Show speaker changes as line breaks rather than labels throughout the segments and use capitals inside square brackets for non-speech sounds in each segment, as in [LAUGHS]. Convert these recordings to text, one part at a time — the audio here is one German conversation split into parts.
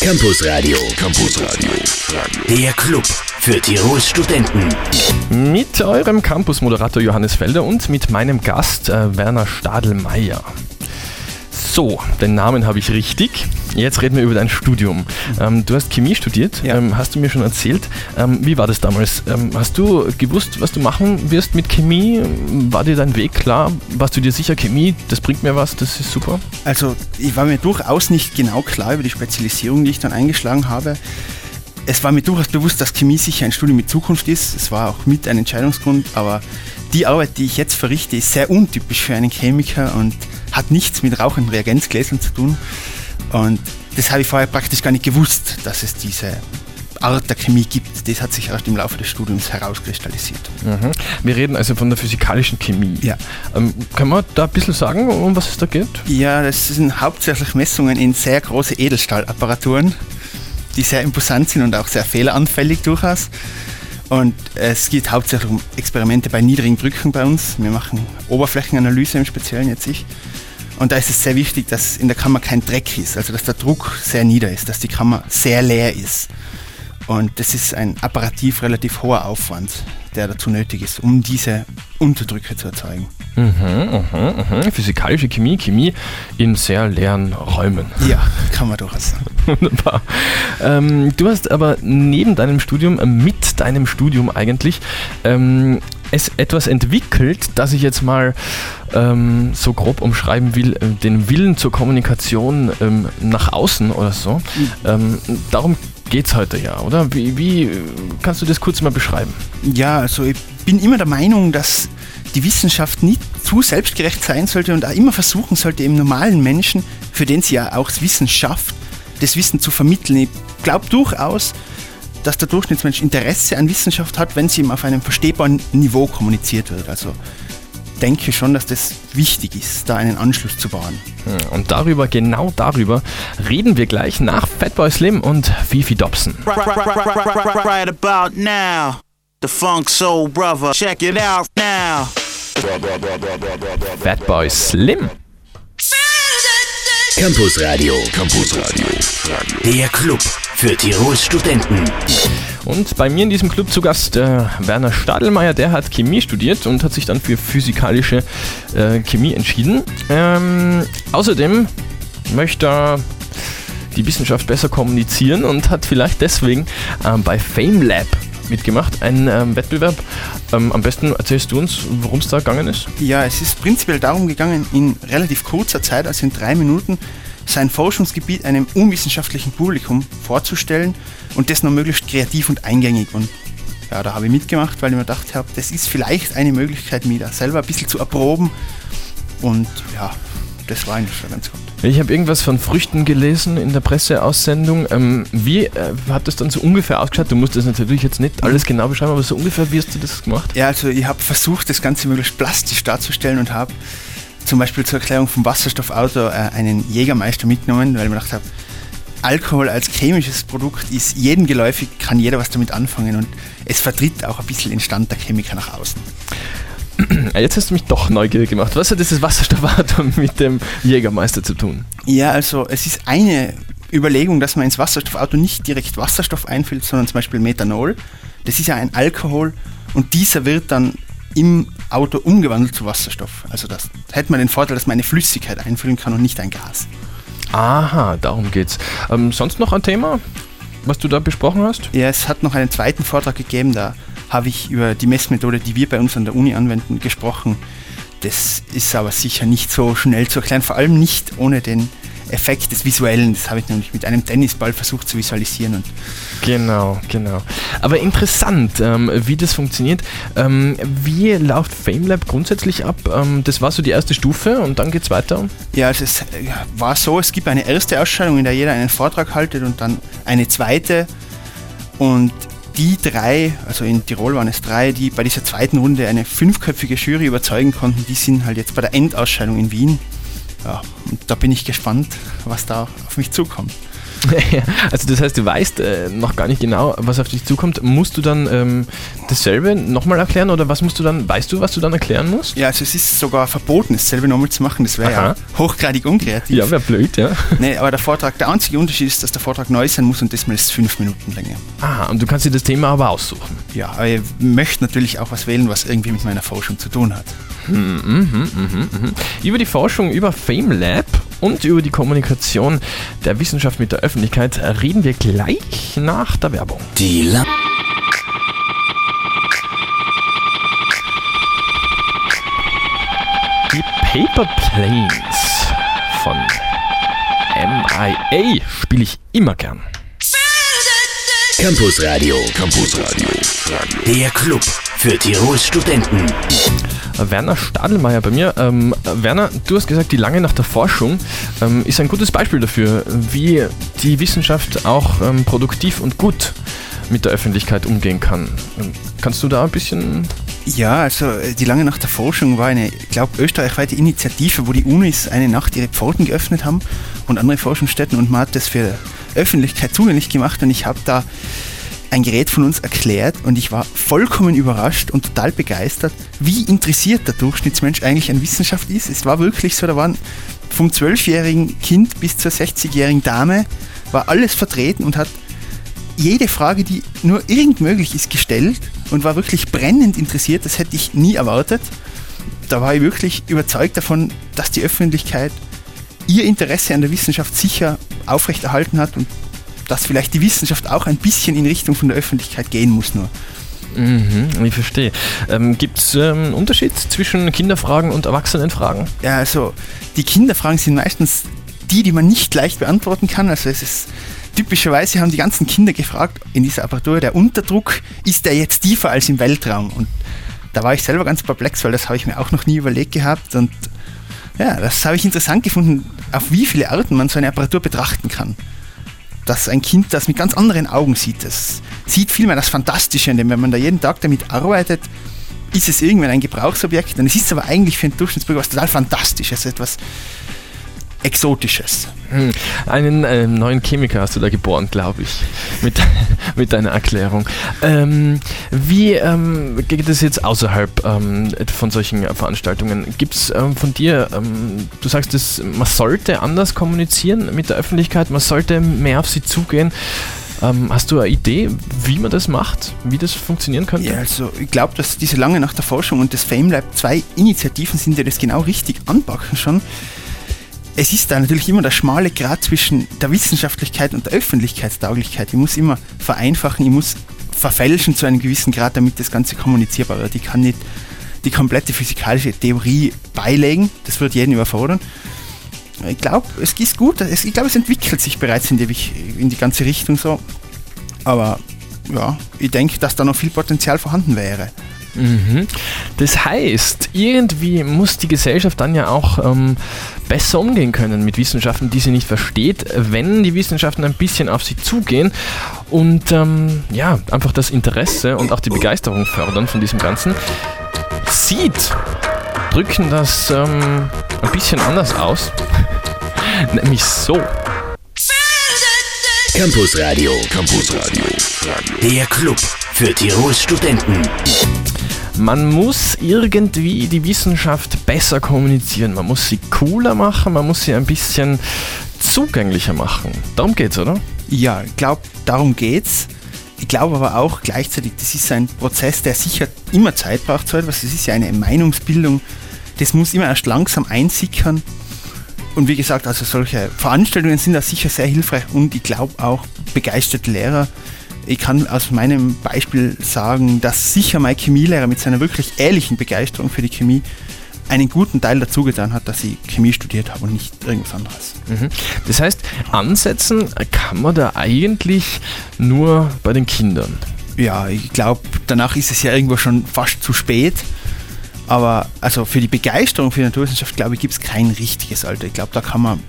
Campus Radio. Campus Radio. Der Club für Tirols Studenten.
Mit eurem Campus-Moderator Johannes Felder und mit meinem Gast äh, Werner Stadelmeier. So, den Namen habe ich richtig. Jetzt reden wir über dein Studium. Ähm, du hast Chemie studiert,
Ja.
ähm, hast du mir schon erzählt. Ähm, wie war das damals? Ähm, hast du gewusst, was du machen wirst mit Chemie? War dir dein Weg klar? Warst du dir sicher, Chemie, das bringt mir was, das ist super?
Also ich war mir durchaus nicht genau klar über die Spezialisierung, die ich dann eingeschlagen habe. Es war mir durchaus bewusst, dass Chemie sicher ein Studium mit Zukunft ist. Es war auch mit ein Entscheidungsgrund, aber die Arbeit, die ich jetzt verrichte, ist sehr untypisch für einen Chemiker und hat nichts mit rauchenden Reagenzgläsern zu tun. Und das habe ich vorher praktisch gar nicht gewusst, dass es diese Art der Chemie gibt. Das hat sich erst im Laufe des Studiums herauskristallisiert.
Mhm. Wir reden also von der physikalischen Chemie.
Ja.
Ähm, kann man da ein bisschen sagen, um was es da geht?
Ja, das sind hauptsächlich Messungen in sehr große Edelstahlapparaturen, die sehr imposant sind und auch sehr fehleranfällig durchaus. Und es geht hauptsächlich um Experimente bei niedrigen Drücken bei uns. Wir machen Oberflächenanalyse im Speziellen jetzt ich. Und da ist es sehr wichtig, dass in der Kammer kein Dreck ist, also dass der Druck sehr nieder ist, dass die Kammer sehr leer ist. Und das ist ein apparativ relativ hoher Aufwand, der dazu nötig ist, um diese Unterdrücke zu erzeugen.
Mhm, mhm, mhm. Physikalische Chemie, Chemie in sehr leeren Räumen.
Ja, kann man durchaus sagen. [LAUGHS]
Wunderbar. Ähm, du hast aber neben deinem Studium, äh, mit deinem Studium eigentlich, ähm, es etwas entwickelt, das ich jetzt mal ähm, so grob umschreiben will, äh, den Willen zur Kommunikation ähm, nach außen oder so. Ähm, darum geht es heute ja, oder? Wie, wie äh, kannst du das kurz mal beschreiben?
Ja, also ich bin immer der Meinung, dass die Wissenschaft nicht zu selbstgerecht sein sollte und auch immer versuchen sollte, im normalen Menschen, für den sie ja auch das Wissen schafft, das Wissen zu vermitteln. Ich glaube durchaus, dass der Durchschnittsmensch Interesse an Wissenschaft hat, wenn sie ihm auf einem verstehbaren Niveau kommuniziert wird. Also denke schon, dass das wichtig ist, da einen Anschluss zu bauen.
Hm, Und darüber, genau darüber, reden wir gleich nach Fatboy Slim und Fifi Dobson.
right, right, right, right, right, right, right about now. The Funk Soul Brother. Check it out now.
Fatboy Slim.
Campus Radio. Campus Radio. Der Club für Tirols Studenten.
Und bei mir in diesem Club zu Gast äh, Werner Stadelmeier, der hat Chemie studiert und hat sich dann für physikalische äh, Chemie entschieden. Ähm, außerdem möchte er die Wissenschaft besser kommunizieren und hat vielleicht deswegen ähm, bei FameLab mitgemacht, ein ähm, Wettbewerb. Ähm, am besten erzählst du uns, worum es da gegangen ist.
Ja, es ist prinzipiell darum gegangen, in relativ kurzer Zeit, also in drei Minuten, sein Forschungsgebiet einem unwissenschaftlichen Publikum vorzustellen und das noch möglichst kreativ und eingängig. Und ja, da habe ich mitgemacht, weil ich mir gedacht habe, das ist vielleicht eine Möglichkeit, mich da selber ein bisschen zu erproben. Und ja, das war eigentlich schon ganz gut.
Ich habe irgendwas von Früchten gelesen in der Presseaussendung. Ähm, wie äh, hat das dann so ungefähr ausgeschaut? Du musst das natürlich jetzt nicht alles genau beschreiben, aber so ungefähr, wie hast du das gemacht?
Ja, also ich habe versucht, das Ganze möglichst plastisch darzustellen und habe zum Beispiel zur Erklärung vom Wasserstoffauto äh, einen Jägermeister mitgenommen, weil ich mir gedacht habe, Alkohol als chemisches Produkt ist jedem geläufig, kann jeder was damit anfangen und es vertritt auch ein bisschen den Stand der Chemiker nach außen.
Äh, [CLEARS THROAT] Jetzt hast du mich doch neugierig gemacht. Was hat dieses Wasserstoffauto [LAUGHS] mit dem Jägermeister zu tun?
Ja, also es ist eine Überlegung, dass man ins Wasserstoffauto nicht direkt Wasserstoff einfüllt, sondern zum Beispiel Methanol. Das ist ja ein Alkohol und dieser wird dann im Auto umgewandelt zu Wasserstoff. Also das hätte man den Vorteil, dass man eine Flüssigkeit einfüllen kann und nicht ein Gas.
Aha, darum geht's. Ähm, sonst noch ein Thema, was du da besprochen hast?
Ja, es hat noch einen zweiten Vortrag gegeben, da habe ich über die Messmethode, die wir bei uns an der Uni anwenden, gesprochen. Das ist aber sicher nicht so schnell zu erklären, vor allem nicht ohne den Effekt des Visuellen. Das habe ich nämlich mit einem Tennisball versucht zu visualisieren. Und
Genau, genau. Aber interessant, ähm, wie das funktioniert. Ähm, wie läuft FameLab grundsätzlich ab? Ähm, das war so die erste Stufe und dann geht's weiter.
ja, also es äh, war so, es gibt eine erste Ausstellung, in der jeder einen Vortrag haltet und dann eine zweite. Und die drei, also in Tirol waren es drei, die bei dieser zweiten Runde eine fünfköpfige Jury überzeugen konnten, die sind halt jetzt bei der Endausscheidung in Wien. Ja, und da bin ich gespannt, was da auf mich zukommt. [LAUGHS]
also das heißt, du weißt äh, noch gar nicht genau, was auf dich zukommt. Musst du dann ähm, dasselbe nochmal erklären oder was musst du dann, weißt du, was du dann erklären musst?
Ja, also es ist sogar verboten, dasselbe nochmal zu machen. Das wäre ja hochgradig unkreativ.
Ja, wäre blöd, ja. [LAUGHS]
Nee, aber der Vortrag, der einzige Unterschied ist, dass der Vortrag neu sein muss und das mal ist fünf Minuten länger.
Aha, und du kannst dir das Thema aber aussuchen.
Ja, aber ich möchte natürlich auch was wählen, was irgendwie mit meiner Forschung zu tun hat.
Über die Forschung über FameLab und über die Kommunikation der Wissenschaft mit der Öffentlichkeit reden wir gleich nach der Werbung.
Die La
Die Paper Planes von MIA spiele ich immer gern.
Campus Radio. Campus Radio. Der Club für Tirols Studenten.
Werner Stadelmeier bei mir. Ähm, Werner, du hast gesagt, die lange nach der Forschung ähm, ist ein gutes Beispiel dafür, wie die Wissenschaft auch ähm, produktiv und gut mit der Öffentlichkeit umgehen kann. Ähm, kannst du da ein bisschen
Ja, also äh, die lange Nacht der Forschung war eine, ich glaube, österreichweite Initiative, wo die Unis eine Nacht ihre Pforten geöffnet haben und andere Forschungsstätten und man hat das für Öffentlichkeit zugänglich gemacht und ich habe da ein Gerät von uns erklärt und ich war vollkommen überrascht und total begeistert, wie interessiert der Durchschnittsmensch eigentlich an Wissenschaft ist. Es war wirklich so, da waren vom 12-jährigen Kind bis zur 60-jährigen Dame war alles vertreten und hat jede Frage, die nur irgend möglich ist, gestellt und war wirklich brennend interessiert. Das hätte ich nie erwartet. Da war ich wirklich überzeugt davon, dass die Öffentlichkeit ihr Interesse an der Wissenschaft sicher aufrechterhalten hat und dass vielleicht die Wissenschaft auch ein bisschen in Richtung von der Öffentlichkeit gehen muss nur.
Mhm, ich verstehe. Ähm, Gibt es ähm, einen Unterschied zwischen Kinderfragen und Erwachsenenfragen?
Ja, also die Kinderfragen sind meistens die, die man nicht leicht beantworten kann. Also es ist typischerweise haben die ganzen Kinder gefragt in dieser Apparatur, der Unterdruck, ist der jetzt tiefer als im Weltraum? Und da war ich selber ganz perplex, weil das habe ich mir auch noch nie überlegt gehabt. Und ja, das habe ich interessant gefunden, auf wie viele Arten man so eine Apparatur betrachten kann. Dass ein Kind das mit ganz anderen Augen sieht. Das sieht vielmehr das Fantastische, denn wenn man da jeden Tag damit arbeitet, ist es irgendwann ein Gebrauchsobjekt und es ist aber eigentlich für einen Durchschnittsbürger was total Fantastisches, etwas Exotisches.
Hm, Einen ähm, neuen Chemiker hast du da geboren, glaube ich, mit, [LAUGHS] mit deiner Erklärung. Ähm, wie ähm, geht es jetzt außerhalb ähm, von solchen Veranstaltungen? Gibt es ähm, von dir, ähm, du sagst, dass man sollte anders kommunizieren mit der Öffentlichkeit, man sollte mehr auf sie zugehen. Ähm, hast du eine Idee, wie man das macht, wie das funktionieren könnte?
Ja, also ich glaube, dass diese lange nach der Forschung und das FameLab zwei Initiativen sind, die das genau richtig anpacken schon. Es ist da natürlich immer der schmale Grat zwischen der Wissenschaftlichkeit und der Öffentlichkeitstauglichkeit. Ich muss immer vereinfachen, ich muss verfälschen zu einem gewissen Grad, damit das Ganze kommunizierbar wird. Ich kann nicht die komplette physikalische Theorie beilegen, das wird jeden überfordern. Ich glaube, es ist gut, ich glaube, es entwickelt sich bereits in die, in die ganze Richtung so. Aber ja, ich denke, dass da noch viel Potenzial vorhanden wäre.
Mhm. Das heißt, irgendwie muss die Gesellschaft dann ja auch ähm, besser umgehen können mit Wissenschaften, die sie nicht versteht, wenn die Wissenschaften ein bisschen auf sie zugehen und ähm, ja, einfach das Interesse und auch die Begeisterung fördern von diesem Ganzen. Sieht, drücken das ähm, ein bisschen anders aus. [LAUGHS] Nämlich so.
Campus Radio. Campus Radio. Der Club für Tirols Studenten.
Man muss irgendwie die Wissenschaft besser kommunizieren. Man muss sie cooler machen, man muss sie ein bisschen zugänglicher machen. Darum geht's, oder?
Ja, ich glaube, darum geht's. Ich glaube aber auch gleichzeitig, das ist ein Prozess, der sicher immer Zeit braucht, so etwas. Das ist ja eine Meinungsbildung. Das muss immer erst langsam einsickern. Und wie gesagt, also solche Veranstaltungen sind da sicher sehr hilfreich und ich glaube auch begeisterte Lehrer. Ich kann aus meinem Beispiel sagen, dass sicher mein Chemielehrer mit seiner wirklich ehrlichen Begeisterung für die Chemie einen guten Teil dazu getan hat, dass ich Chemie studiert habe und nicht irgendwas anderes.
Mhm. Das heißt, ansetzen kann man da eigentlich nur bei den Kindern.
Ja, ich glaube, danach ist es ja irgendwo schon fast zu spät. Aber also für die Begeisterung für die Naturwissenschaft, glaube ich, gibt es kein richtiges Alter. Ich glaube, da kann man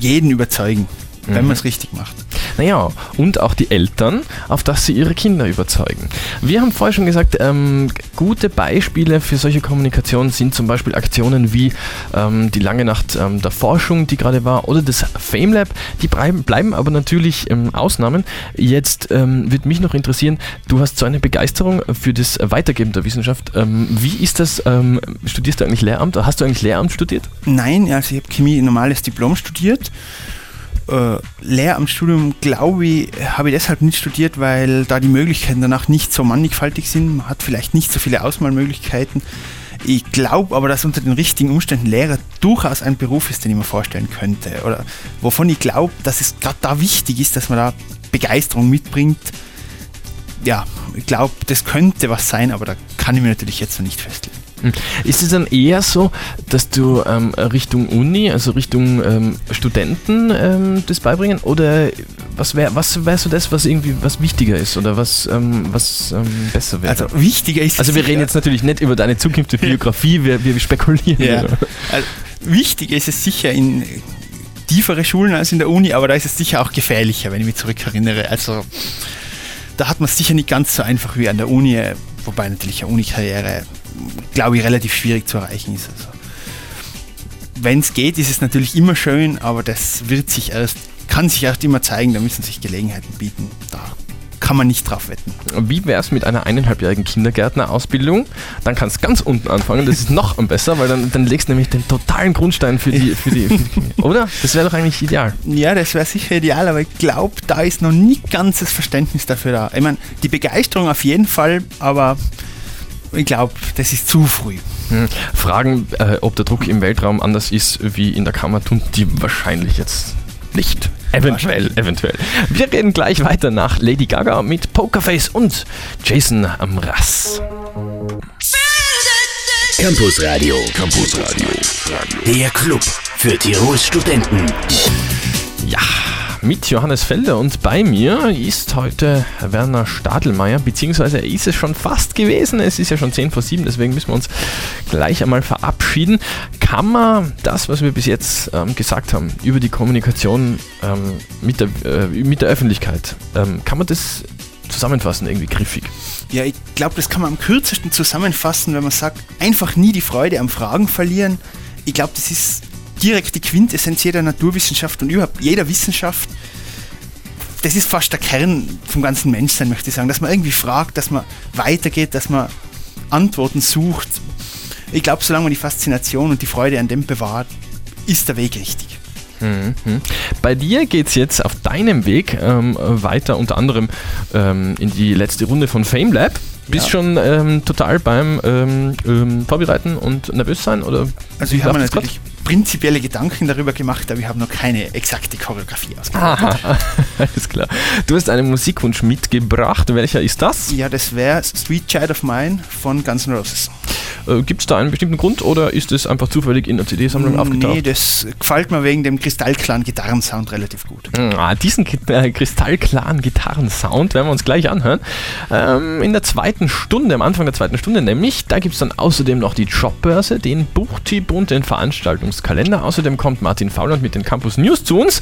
jeden überzeugen, wenn
Mhm.
man es richtig macht.
Naja, und auch die Eltern, auf dass sie ihre Kinder überzeugen. Wir haben vorher schon gesagt, ähm, gute Beispiele für solche Kommunikation sind zum Beispiel Aktionen wie ähm, die lange Nacht ähm, der Forschung, die gerade war, oder das FameLab. Die bleiben, aber natürlich Ausnahmen. Jetzt ähm, wird mich noch interessieren, du hast so eine Begeisterung für das Weitergeben der Wissenschaft. Ähm, wie ist das? Ähm, studierst du eigentlich Lehramt? Hast du eigentlich Lehramt studiert?
Nein, also ich habe Chemie normales Diplom studiert. Äh, Lehramtsstudium, glaube ich, habe ich deshalb nicht studiert, weil da die Möglichkeiten danach nicht so mannigfaltig sind. Man hat vielleicht nicht so viele Auswahlmöglichkeiten. Ich glaube aber, dass unter den richtigen Umständen Lehrer durchaus ein Beruf ist, den ich mir vorstellen könnte. Oder wovon ich glaube, dass es gerade da wichtig ist, dass man da Begeisterung mitbringt. Ja, ich glaube, das könnte was sein, aber da kann ich mir natürlich jetzt noch nicht festlegen.
Hm. Ist es dann eher so, dass du ähm, Richtung Uni, also Richtung ähm, Studenten ähm, das beibringen? Oder was wäre was wär so das, was irgendwie was wichtiger ist oder was, ähm, was ähm, besser wäre?
Also wichtiger ist.
Also wir reden jetzt natürlich nicht über deine zukünftige Biografie, wir, wir spekulieren.
Ja. Also, wichtiger ist es sicher in tiefere Schulen als in der Uni, aber da ist es sicher auch gefährlicher, wenn ich mich zurückerinnere. Also da hat man es sicher nicht ganz so einfach wie an der Uni, wobei natürlich eine Uni-Karriere glaube ich, relativ schwierig zu erreichen ist. Also, Wenn es geht, ist es natürlich immer schön, aber das wird sich erst, kann sich erst immer zeigen, da müssen sich Gelegenheiten bieten. Da kann man nicht drauf wetten.
Wie wäre es mit einer eineinhalbjährigen Kindergärtnerausbildung? Dann kannst du ganz unten anfangen, das ist noch besser, weil dann, dann legst du nämlich den totalen Grundstein für die, für die, für die oder? Das wäre doch eigentlich ideal.
Ja, das wäre sicher ideal, aber ich glaube, da ist noch nicht ganz das Verständnis dafür da. Ich meine, die Begeisterung auf jeden Fall, aber ich glaube, das ist zu früh.
Hm. Fragen, äh, ob der Druck im Weltraum anders ist wie in der Kammer, tun die wahrscheinlich jetzt nicht. Eventuell, eventuell. Wir reden gleich weiter nach Lady Gaga mit Pokerface und Jason Amras.
Campus Radio. Campus Radio. Der Club für Tirols Studenten.
Ja, mit Johannes Felder und bei mir ist heute Werner Stadelmeier, beziehungsweise ist es schon fast gewesen, es ist ja schon 10 vor 7, deswegen müssen wir uns gleich einmal verabschieden. Kann man das, was wir bis jetzt ähm, gesagt haben über die Kommunikation ähm, mit, der, äh, mit der Öffentlichkeit, ähm, kann man das zusammenfassen, irgendwie griffig?
Ja, ich glaube, das kann man am kürzesten zusammenfassen, wenn man sagt, einfach nie die Freude am Fragen verlieren. Ich glaube, das ist direkt die Quintessenz jeder Naturwissenschaft und überhaupt jeder Wissenschaft. Das ist fast der Kern vom ganzen Menschsein, möchte ich sagen, dass man irgendwie fragt, dass man weitergeht, dass man Antworten sucht. Ich glaube, solange man die Faszination und die Freude an dem bewahrt, ist der Weg richtig.
Mhm. Bei dir geht es jetzt auf deinem Weg ähm, weiter, unter anderem ähm, in die letzte Runde von FameLab. Bist ja. schon ähm, total beim ähm, ähm, Vorbereiten und nervös sein? Oder
also ich habe mir natürlich grad? Prinzipielle Gedanken darüber gemacht, aber ich habe noch keine exakte Choreografie ausgearbeitet. [LAUGHS]
alles klar. Du hast einen Musikwunsch mitgebracht. Welcher ist das?
Ja, das wäre Sweet Child of Mine von Guns N' Roses.
Äh, Gibt es da einen bestimmten Grund oder ist es einfach zufällig in der CD-Sammlung aufgetaucht?
Nee, das gefällt mir wegen dem kristallklaren Gitarrensound relativ gut.
Ah, diesen äh, kristallklaren Gitarrensound werden wir uns gleich anhören. Ähm, in der zweiten Stunde, am Anfang der zweiten Stunde nämlich, da gibt es dann außerdem noch die Jobbörse, den Buchtipp und den Veranstaltungskalender. Außerdem kommt Martin Fauland mit den Campus News zu uns.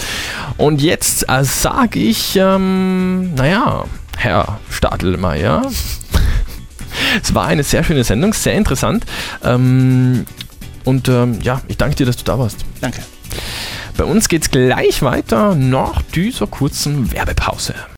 Und jetzt äh, sage ich, ähm, naja, Herr Stadelmeier, es war eine sehr schöne Sendung, sehr interessant. Ähm, und ähm, ja, ich danke dir, dass du da warst.
Danke.
Bei uns geht es gleich weiter nach dieser kurzen Werbepause.